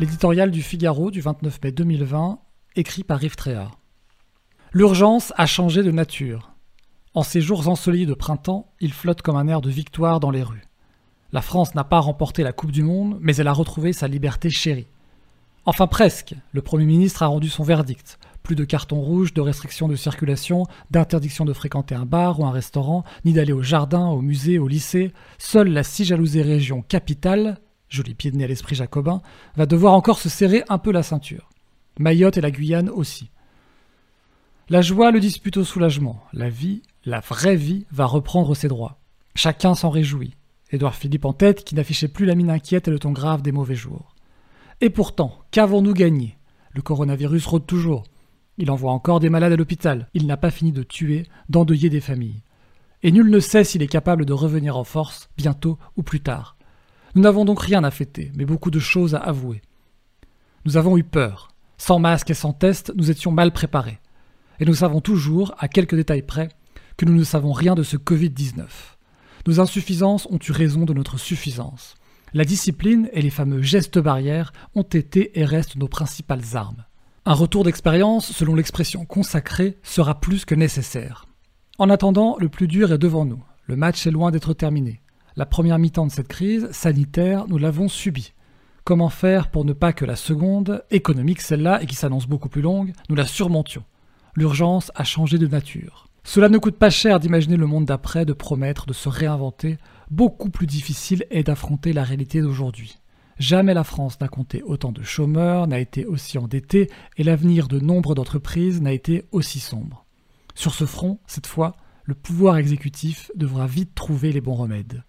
L'éditorial du Figaro du 29 mai 2020, écrit par Yves Tréhard. L'urgence a changé de nature. En ces jours ensoleillés de printemps, il flotte comme un air de victoire dans les rues. La France n'a pas remporté la Coupe du Monde, mais elle a retrouvé sa liberté chérie. Enfin presque, le Premier ministre a rendu son verdict. Plus de cartons rouges, de restrictions de circulation, d'interdiction de fréquenter un bar ou un restaurant, ni d'aller au jardin, au musée, au lycée. Seule la si jalousée région capitale, joli pied de nez à l'esprit jacobin, va devoir encore se serrer un peu la ceinture. Mayotte et la Guyane aussi. La joie le dispute au soulagement. La vie, la vraie vie, va reprendre ses droits. Chacun s'en réjouit. Édouard Philippe en tête qui n'affichait plus la mine inquiète et le ton grave des mauvais jours. Et pourtant, qu'avons-nous gagné? Le coronavirus rôde toujours. Il envoie encore des malades à l'hôpital. Il n'a pas fini de tuer, d'endeuiller des familles. Et nul ne sait s'il est capable de revenir en force, bientôt ou plus tard. Nous n'avons donc rien à fêter, mais beaucoup de choses à avouer. Nous avons eu peur. Sans masque et sans test, nous étions mal préparés. Et nous savons toujours, à quelques détails près, que nous ne savons rien de ce Covid-19. Nos insuffisances ont eu raison de notre suffisance. La discipline et les fameux gestes barrières ont été et restent nos principales armes. Un retour d'expérience, selon l'expression consacrée, sera plus que nécessaire. En attendant, le plus dur est devant nous. Le match est loin d'être terminé. La première mi-temps de cette crise sanitaire, nous l'avons subie. Comment faire pour ne pas que la seconde, économique celle-là et qui s'annonce beaucoup plus longue, nous la surmontions? L'urgence a changé de nature. Cela ne coûte pas cher d'imaginer le monde d'après, de promettre, de se réinventer. Beaucoup plus difficile est d'affronter la réalité d'aujourd'hui. Jamais la France n'a compté autant de chômeurs, n'a été aussi endettée, et l'avenir de nombre d'entreprises n'a été aussi sombre. Sur ce front, cette fois, le pouvoir exécutif devra vite trouver les bons remèdes.